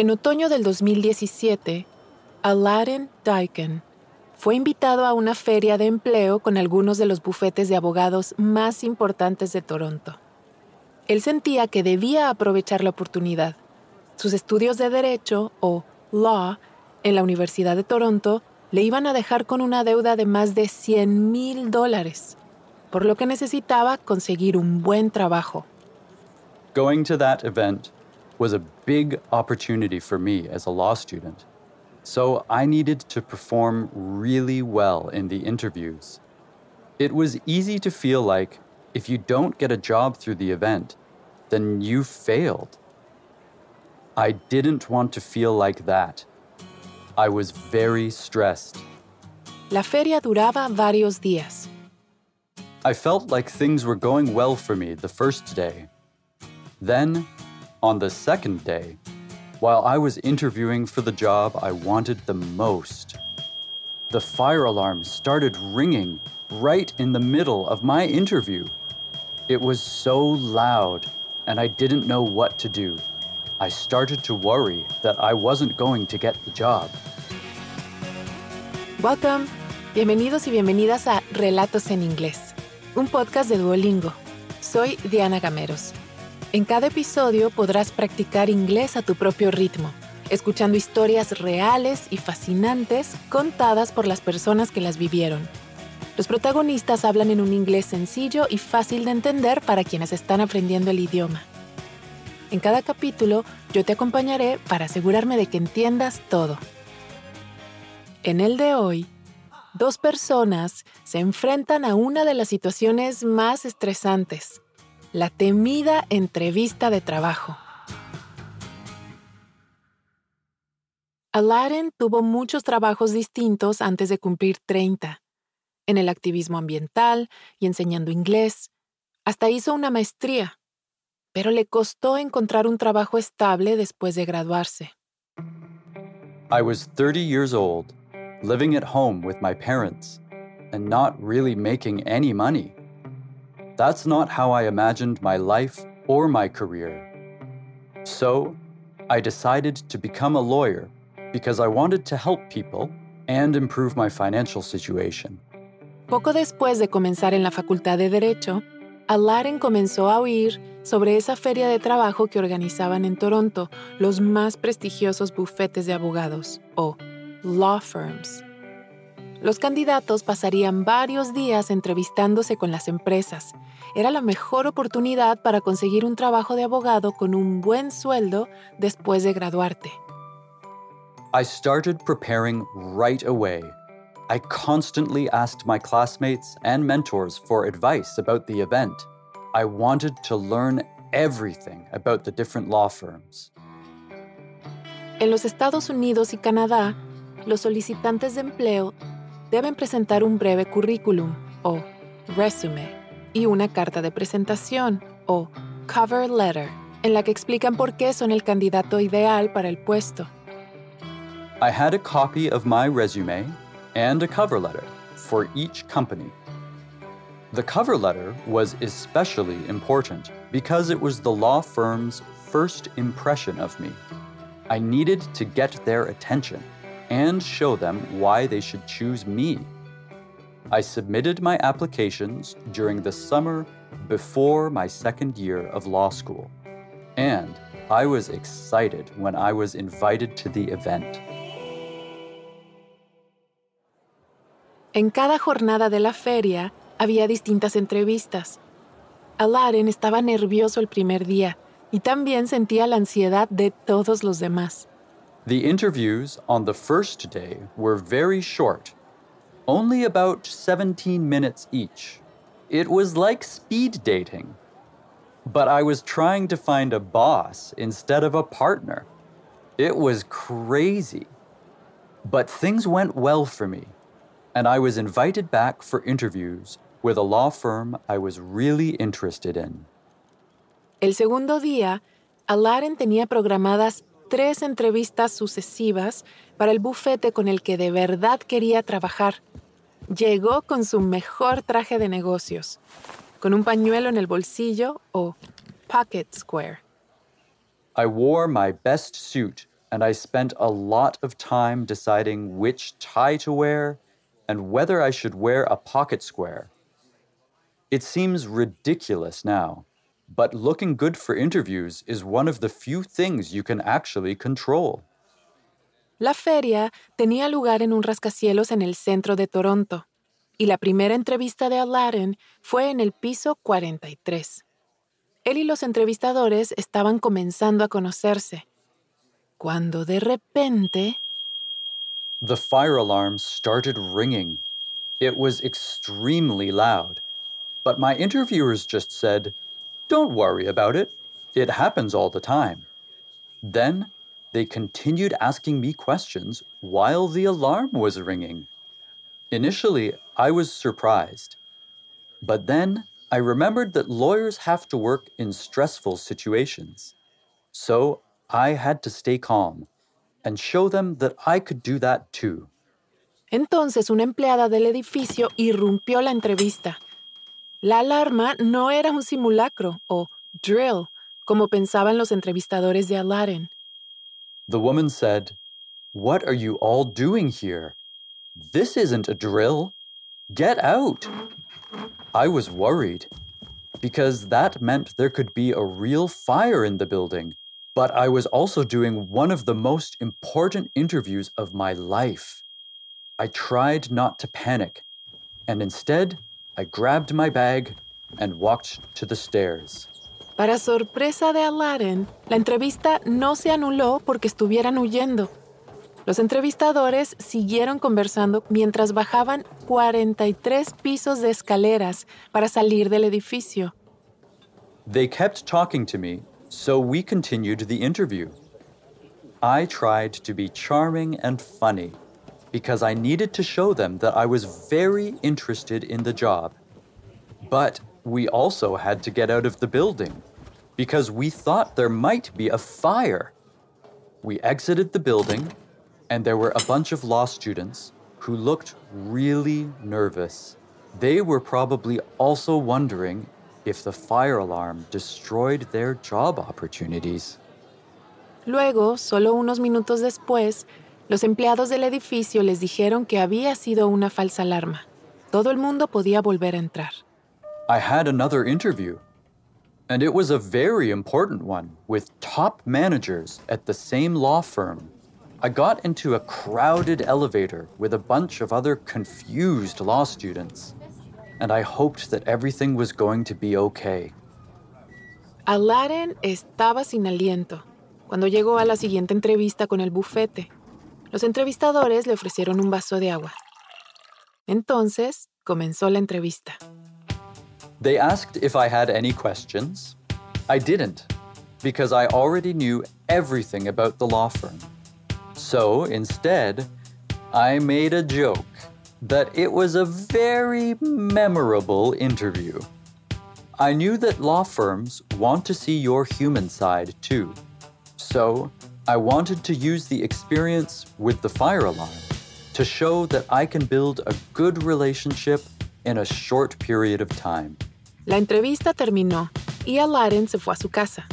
En otoño del 2017, Aladdin Dyken fue invitado a una feria de empleo con algunos de los bufetes de abogados más importantes de Toronto. Él sentía que debía aprovechar la oportunidad. Sus estudios de Derecho, o Law, en la Universidad de Toronto le iban a dejar con una deuda de más de 100 mil dólares, por lo que necesitaba conseguir un buen trabajo. Going to that event was a big opportunity for me as a law student. So I needed to perform really well in the interviews. It was easy to feel like if you don't get a job through the event, then you failed. I didn't want to feel like that. I was very stressed. La feria duraba varios días. I felt like things were going well for me the first day. Then, on the second day, while I was interviewing for the job I wanted the most. The fire alarm started ringing right in the middle of my interview. It was so loud, and I didn't know what to do. I started to worry that I wasn't going to get the job. Welcome. Bienvenidos y bienvenidas a Relatos en Inglés, un podcast de Duolingo. Soy Diana Gameros. En cada episodio podrás practicar inglés a tu propio ritmo, escuchando historias reales y fascinantes contadas por las personas que las vivieron. Los protagonistas hablan en un inglés sencillo y fácil de entender para quienes están aprendiendo el idioma. En cada capítulo yo te acompañaré para asegurarme de que entiendas todo. En el de hoy, dos personas se enfrentan a una de las situaciones más estresantes la temida entrevista de trabajo. Aladdin tuvo muchos trabajos distintos antes de cumplir 30, en el activismo ambiental y enseñando inglés. Hasta hizo una maestría, pero le costó encontrar un trabajo estable después de graduarse. I was 30 years old, living at home with my parents, and not really making any money. That's not how I imagined my life or my career. So, I decided to become a lawyer because I wanted to help people and improve my financial situation. Poco después de comenzar en la Facultad de Derecho, Aladdin comenzó a oír sobre esa feria de trabajo que organizaban en Toronto los más prestigiosos bufetes de abogados, o law firms. Los candidatos pasarían varios días entrevistándose con las empresas. Era la mejor oportunidad para conseguir un trabajo de abogado con un buen sueldo después de graduarte. I started preparing right away. I constantly asked my classmates and mentors for advice about the event. I wanted to learn everything about the different law firms. En los Estados Unidos y Canadá, los solicitantes de empleo deben presentar un breve currículum o resume y una carta de presentación o cover letter en la que explican por qué son el candidato ideal para el puesto. I had a copy of my resume and a cover letter for each company. The cover letter was especially important because it was the law firm's first impression of me. I needed to get their attention and show them why they should choose me. I submitted my applications during the summer before my second year of law school, and I was excited when I was invited to the event. En cada jornada de la feria había distintas entrevistas. Aladdin estaba nervioso el primer día y también sentía la ansiedad de todos los demás. The interviews on the first day were very short, only about 17 minutes each. It was like speed dating. But I was trying to find a boss instead of a partner. It was crazy. But things went well for me, and I was invited back for interviews with a law firm I was really interested in. El segundo día, Aladdin tenía programadas tres entrevistas sucesivas para el bufete con el que de verdad quería trabajar. Llegó con su mejor traje de negocios, con un pañuelo en el bolsillo o pocket square. I wore my best suit and I spent a lot of time deciding which tie to wear and whether I should wear a pocket square. It seems ridiculous now, but looking good for interviews is one of the few things you can actually control. La feria tenía lugar en un rascacielos en el centro de Toronto, y la primera entrevista de Aladdin fue en el piso 43. Él y los entrevistadores estaban comenzando a conocerse, cuando de repente... The fire alarm started ringing. It was extremely loud. But my interviewers just said, Don't worry about it. It happens all the time. Then they continued asking me questions while the alarm was ringing. Initially, I was surprised. But then I remembered that lawyers have to work in stressful situations. So I had to stay calm and show them that I could do that too. Entonces una empleada del edificio irrumpió la entrevista. La alarma no era un simulacro o drill, como pensaban los entrevistadores de Aladdin. The woman said, What are you all doing here? This isn't a drill. Get out. I was worried because that meant there could be a real fire in the building but I was also doing one of the most important interviews of my life. I tried not to panic, and instead, I grabbed my bag and walked to the stairs. Para sorpresa de Aladdin, la entrevista no se anuló porque estuvieran huyendo. Los entrevistadores siguieron conversando mientras bajaban 43 pisos de escaleras para salir del edificio. They kept talking to me so we continued the interview. I tried to be charming and funny because I needed to show them that I was very interested in the job. But we also had to get out of the building because we thought there might be a fire. We exited the building, and there were a bunch of law students who looked really nervous. They were probably also wondering if the fire alarm destroyed their job opportunities. Luego, solo unos minutos después, los empleados del edificio les dijeron que había sido una falsa alarma. Todo el mundo podía volver a entrar. I had another interview, and it was a very important one with top managers at the same law firm. I got into a crowded elevator with a bunch of other confused law students and I hoped that everything was going to be okay. Aladdin estaba sin aliento cuando llegó a la siguiente entrevista con el bufete. Los entrevistadores le ofrecieron un vaso de agua. Entonces comenzó la entrevista. They asked if I had any questions. I didn't, because I already knew everything about the law firm. So instead, I made a joke that it was a very memorable interview. I knew that law firms want to see your human side too. So, I wanted to use the experience with the fire alarm to show that I can build a good relationship in a short period of time. La entrevista terminó y Aladdin se fue a su casa.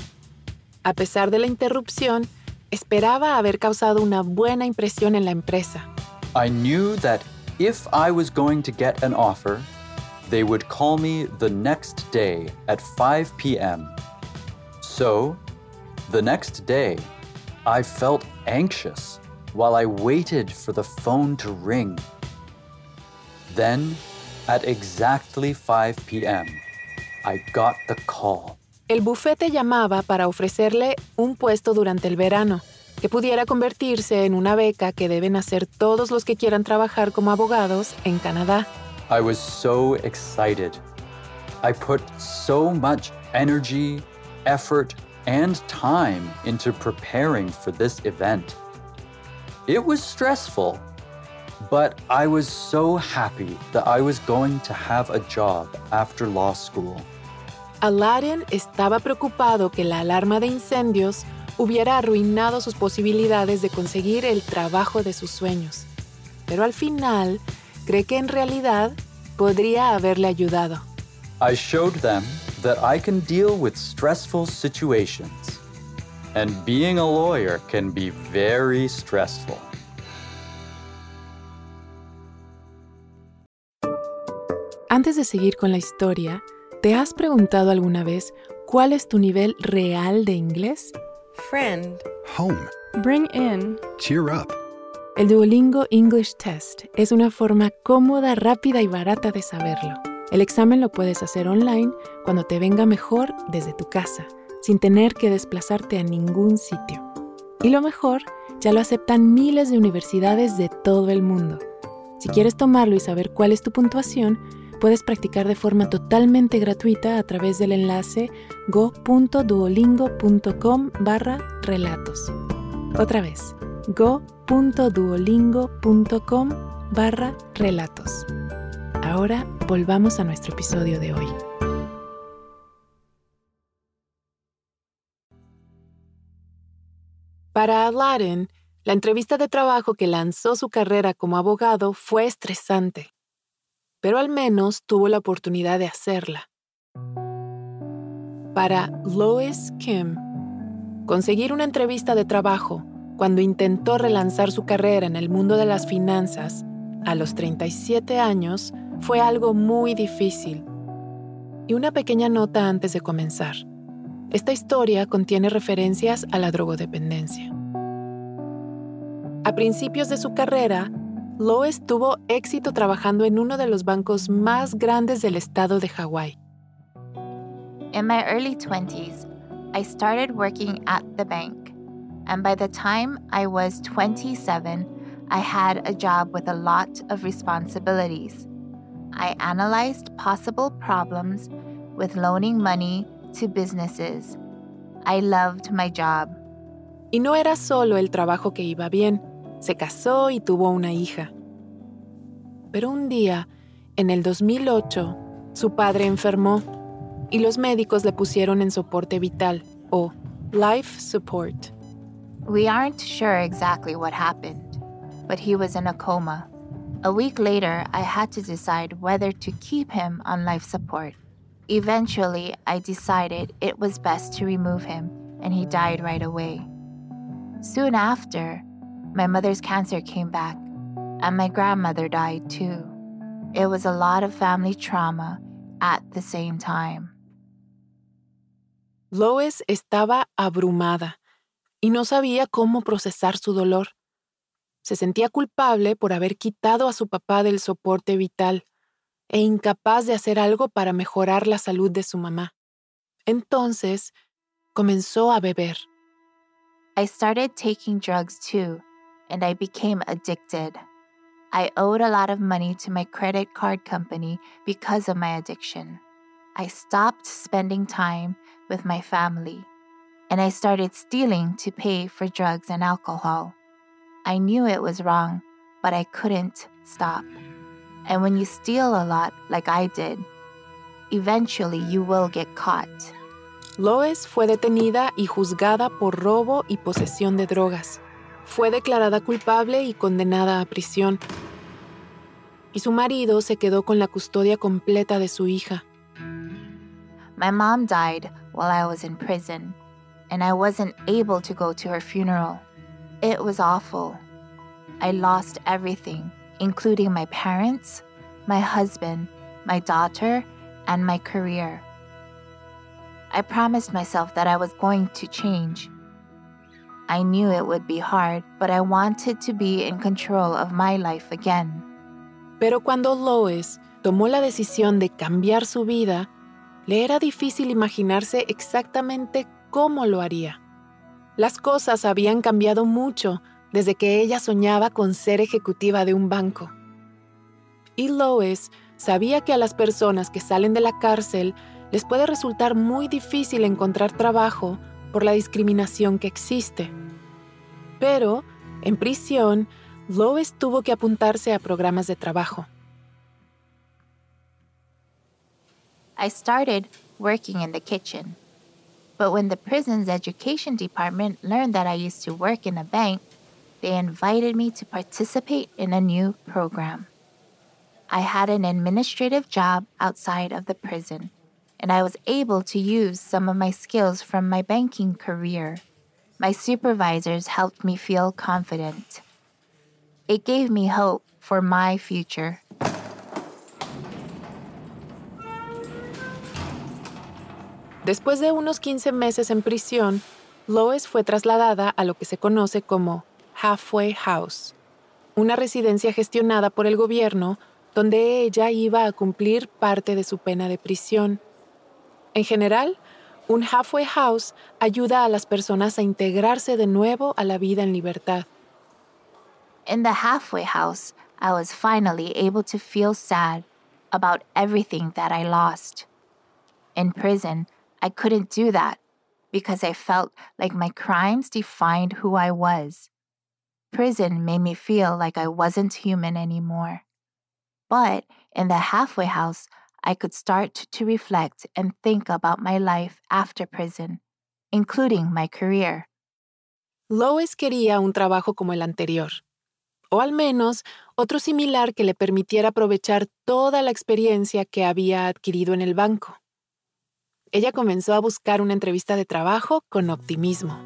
A pesar de la interrupción, esperaba haber causado una buena impresión en la empresa. I knew that if I was going to get an offer, they would call me the next day at 5 p.m. So, the next day, I felt anxious while I waited for the phone to ring. Then, at exactly 5 p.m., I got the call. El bufete llamaba para ofrecerle un puesto durante el verano. que pudiera convertirse en una beca que deben hacer todos los que quieran trabajar como abogados en Canadá. I was so excited. I put so much energy, effort, and time into preparing for this event. It was stressful, but I was so happy that I was going to have a job after law school. Aladdin estaba preocupado que la alarma de incendios hubiera arruinado sus posibilidades de conseguir el trabajo de sus sueños. Pero al final, cree que en realidad podría haberle ayudado. I showed them that I can deal with stressful situations. And being a lawyer can be very stressful. Antes de seguir con la historia, ¿te has preguntado alguna vez cuál es tu nivel real de inglés? Friend. Home. Bring in. Cheer up. El Duolingo English Test es una forma cómoda, rápida y barata de saberlo. El examen lo puedes hacer online cuando te venga mejor desde tu casa, sin tener que desplazarte a ningún sitio. Y lo mejor, ya lo aceptan miles de universidades de todo el mundo. Si quieres tomarlo y saber cuál es tu puntuación, puedes practicar de forma totalmente gratuita a través del enlace go.duolingo.com barra relatos. Otra vez, go.duolingo.com barra relatos. Ahora volvamos a nuestro episodio de hoy. Para Aladdin, la entrevista de trabajo que lanzó su carrera como abogado fue estresante, pero al menos tuvo la oportunidad de hacerla. Para Lois Kim, conseguir una entrevista de trabajo cuando intentó relanzar su carrera en el mundo de las finanzas a los 37 años fue algo muy difícil. Y una pequeña nota antes de comenzar. Esta historia contiene referencias a la drogodependencia. A principios de su carrera, Lois tuvo éxito trabajando en uno de los bancos más grandes del estado de Hawái. In my early 20s, I started working at the bank, and by the time I was 27, I had a job with a lot of responsibilities. I analyzed possible problems with loaning money to businesses. I loved my job. Y no era solo el trabajo que iba bien, se casó y tuvo una hija. Pero un día, en el 2008, su padre enfermó y los médicos le pusieron en soporte vital o life support. We aren't sure exactly what happened, but he was in a coma. A week later, I had to decide whether to keep him on life support. Eventually, I decided it was best to remove him, and he died right away. Soon after, my mother's cancer came back, and my grandmother died too. It was a lot of family trauma at the same time. Lois estaba abrumada y no sabía cómo procesar su dolor. Se sentía culpable por haber quitado a su papá del soporte vital e incapaz de hacer algo para mejorar la salud de su mamá. Entonces, comenzó a beber. I started taking drugs too, and I became addicted. I owed a lot of money to my credit card company because of my addiction. I stopped spending time with my family, and I started stealing to pay for drugs and alcohol. I knew it was wrong, but I couldn't stop. And when you steal a lot, like I did, eventually you will get caught. Lois fue detenida y juzgada por robo y posesión de drogas. Fue declarada culpable y condenada a prisión. Y su marido se quedó con la custodia completa de su hija. My mom died while I was in prison, and I wasn't able to go to her funeral. It was awful. I lost everything, including my parents, my husband, my daughter, and my career. I promised myself that I was going to change. I knew it would be hard, but I wanted to be in control of my life again. Pero cuando Lois tomó la decisión de cambiar su vida, le era difícil imaginarse exactamente cómo lo haría. Las cosas habían cambiado mucho desde que ella soñaba con ser ejecutiva de un banco. Y Lois sabía que a las personas que salen de la cárcel les puede resultar muy difícil encontrar trabajo por la discriminación que existe. Pero, en prisión, Lois tuvo que apuntarse a programas de trabajo. I started working in the kitchen. But when the prison's education department learned that I used to work in a bank, they invited me to participate in a new program. I had an administrative job outside of the prison, and I was able to use some of my skills from my banking career. my supervisors helped me feel confident. It gave me hope for my future. Después de unos 15 meses en prisión, Lois fue trasladada a lo que se conoce como Halfway House, una residencia gestionada por el gobierno donde ella iba a cumplir parte de su pena de prisión. En general, un halfway house ayuda a las personas a integrarse de nuevo a la vida en libertad. In the halfway house, I was finally able to feel sad about everything that I lost. In prison, I couldn't do that because I felt like my crimes defined who I was. Prison made me feel like I wasn't human anymore. But in the halfway house, I could start to reflect and think about my life after prison, including my career. Lois quería un trabajo como el anterior, o al menos otro similar que le permitiera aprovechar toda la experiencia que había adquirido en el banco. Ella comenzó a buscar una entrevista de trabajo con optimismo.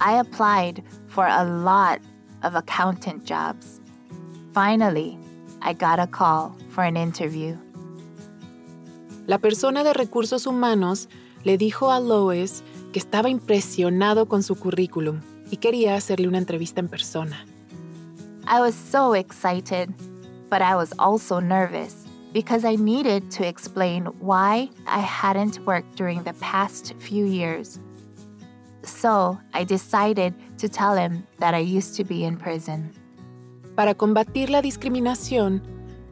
I applied for a lot of accountant jobs. Finally, I got a call for an interview. La persona de recursos humanos le dijo a Lois que estaba impresionado con su currículum y quería hacerle una entrevista en persona. I was so excited, but I was also nervous because I needed to explain why I hadn't worked during the past few years. So I decided to tell him that I used to be in prison. Para combatir la discriminación,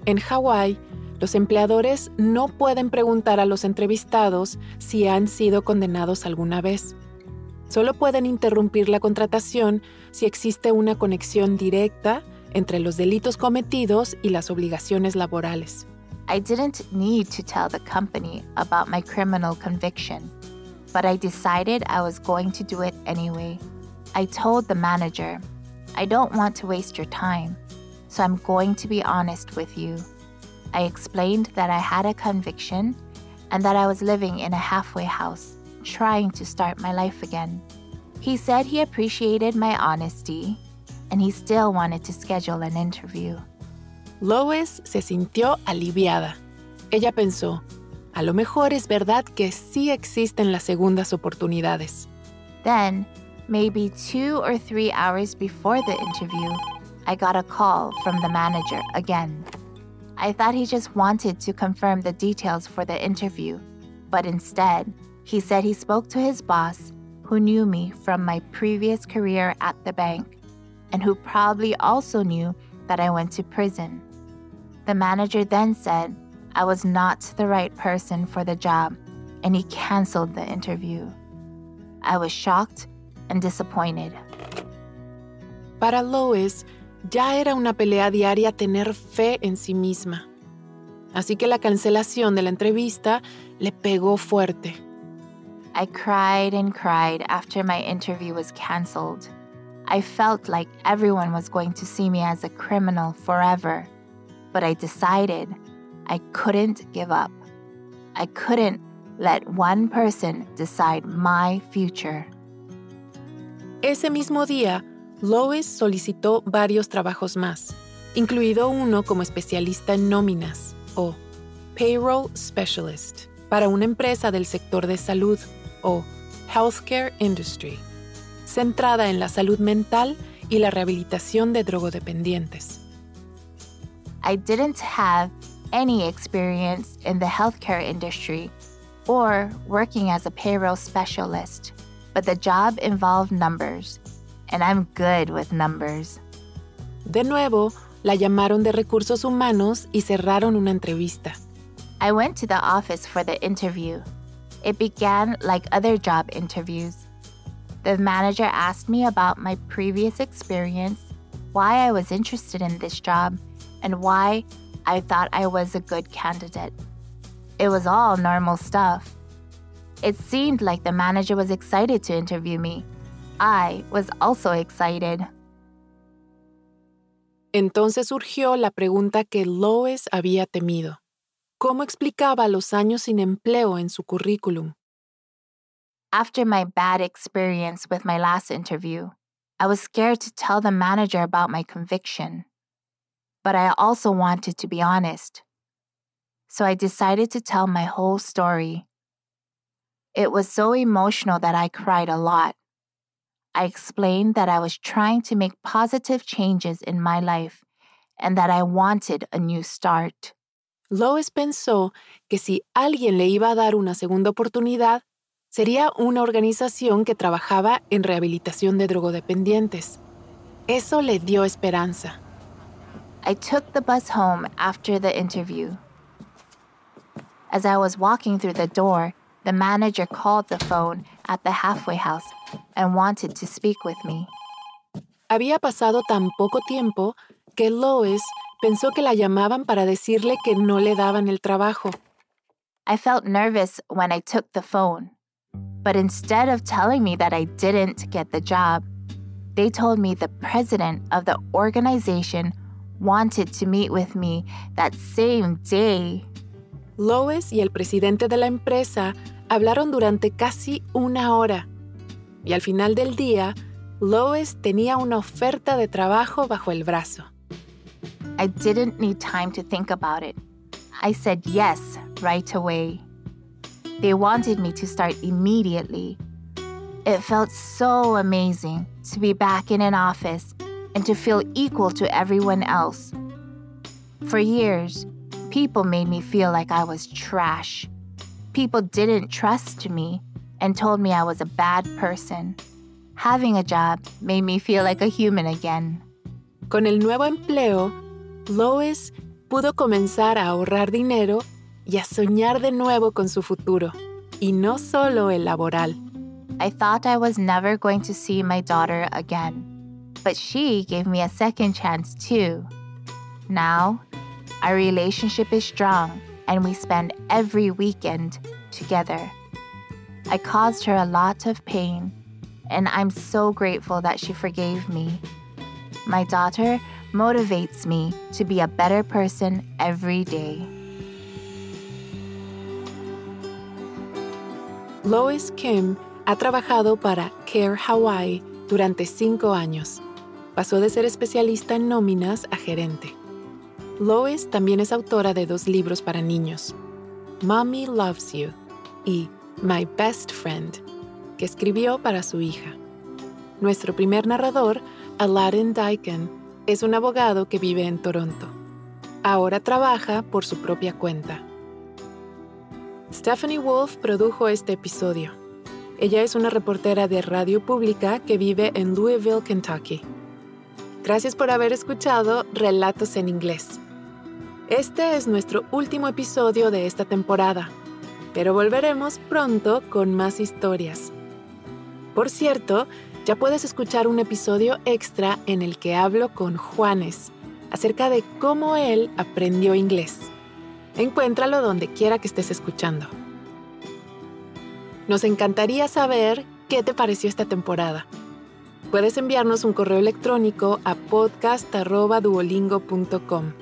en Hawái, los empleadores no pueden preguntar a los entrevistados si han sido condenados alguna vez. Solo pueden interrumpir la contratación si existe una conexión directa entre los delitos cometidos y las obligaciones laborales. I didn't need to tell the company about my criminal conviction, but I decided I was going to do it anyway. I told the manager, I don't want to waste your time, so I'm going to be honest with you. I explained that I had a conviction and that I was living in a halfway house, trying to start my life again. He said he appreciated my honesty and he still wanted to schedule an interview. Lois se sintió aliviada. Ella pensó, a lo mejor es verdad que sí existen las segundas oportunidades. Then, maybe two or three hours before the interview, I got a call from the manager again. I thought he just wanted to confirm the details for the interview, but instead, he said he spoke to his boss, who knew me from my previous career at the bank, and who probably also knew that I went to prison. The manager then said I was not the right person for the job, and he canceled the interview. I was shocked and disappointed. Para Lois, ya era una pelea diaria tener fe en sí misma. Así que la cancelación de la entrevista le pegó fuerte. I cried and cried after my interview was canceled. I felt like everyone was going to see me as a criminal forever. But I decided I couldn't give up. I couldn't let one person decide my future. Ese mismo día, Lois solicitó varios trabajos más, incluido uno como especialista en nóminas o payroll specialist para una empresa del sector de salud o healthcare industry, centrada en la salud mental y la rehabilitación de drogodependientes. I didn't have any experience in the healthcare industry or working as a payroll specialist, but the job involved numbers, and I'm good with numbers. De nuevo, la llamaron de recursos humanos y cerraron una entrevista. I went to the office for the interview. It began like other job interviews. The manager asked me about my previous experience, why I was interested in this job, and why I thought I was a good candidate. It was all normal stuff. It seemed like the manager was excited to interview me. I was also excited. Entonces surgió la pregunta que Lois había temido. ¿Cómo explicaba los años sin empleo en su currículum? After my bad experience with my last interview, I was scared to tell the manager about my conviction. But I also wanted to be honest. So I decided to tell my whole story. It was so emotional that I cried a lot. I explained that I was trying to make positive changes in my life and that I wanted a new start. Lois pensó que si alguien le iba a dar una segunda oportunidad, sería una organización que trabajaba en rehabilitación de drogodependientes. Eso le dio esperanza. I took the bus home after the interview. As I was walking through the door, the manager called the phone at the halfway house and wanted to speak with me. Había pasado tan poco tiempo que Lois pensó que la llamaban para decirle que no le daban el trabajo. I felt nervous when I took the phone. But instead of telling me that I didn't get the job, they told me the president of the organization wanted to meet with me that same day. Lois y el presidente de la empresa hablaron durante casi una hora. Y al final del día, Lois tenía una oferta de trabajo bajo el brazo. I didn't need time to think about it. I said yes right away. They wanted me to start immediately. It felt so amazing to be back in an office and to feel equal to everyone else. For years, people made me feel like I was trash. People didn't trust me and told me I was a bad person. Having a job made me feel like a human again. Con el nuevo empleo, Lois pudo comenzar a ahorrar dinero y a soñar de nuevo con su futuro, y no solo el laboral. I thought I was never going to see my daughter again, but she gave me a second chance too. Now, our relationship is strong and we spend every weekend together. I caused her a lot of pain, and I'm so grateful that she forgave me. My daughter motivates me to be a better person every day. Lois Kim ha trabajado para Care Hawaii durante cinco años. Pasó de ser especialista en nóminas a gerente. Lois también es autora de dos libros para niños, Mommy Loves You y My Best Friend, que escribió para su hija. Nuestro primer narrador, Aladdin Dyken, es un abogado que vive en Toronto. Ahora trabaja por su propia cuenta. Stephanie Wolf produjo este episodio. Ella es una reportera de radio pública que vive en Louisville, Kentucky. Gracias por haber escuchado Relatos en Inglés. Este es nuestro último episodio de esta temporada, pero volveremos pronto con más historias. Por cierto, ya puedes escuchar un episodio extra en el que hablo con Juanes acerca de cómo él aprendió inglés. Encuéntralo donde quiera que estés escuchando. Nos encantaría saber qué te pareció esta temporada. Puedes enviarnos un correo electrónico a podcast.duolingo.com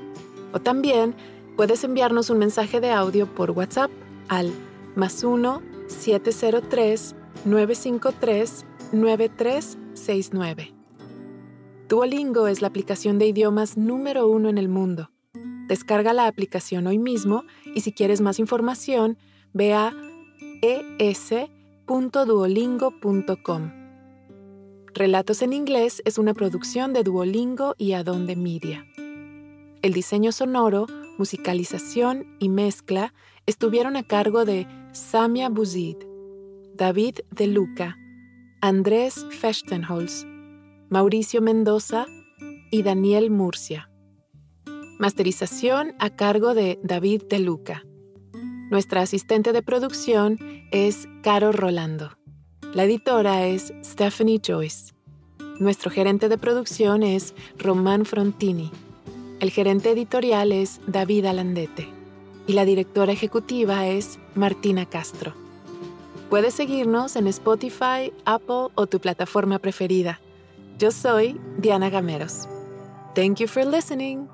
o también puedes enviarnos un mensaje de audio por WhatsApp al más 1 703 953 9369. Duolingo es la aplicación de idiomas número uno en el mundo. Descarga la aplicación hoy mismo y si quieres más información, ve a es.duolingo.com. Relatos en inglés es una producción de Duolingo y Adonde Media. El diseño sonoro, musicalización y mezcla estuvieron a cargo de Samia Buzid, David De Luca, Andrés Fechtenholz, Mauricio Mendoza y Daniel Murcia. Masterización a cargo de David De Luca. Nuestra asistente de producción es Caro Rolando. La editora es Stephanie Joyce. Nuestro gerente de producción es Román Frontini. El gerente editorial es David Alandete. Y la directora ejecutiva es Martina Castro. Puedes seguirnos en Spotify, Apple o tu plataforma preferida. Yo soy Diana Gameros. Thank you for listening.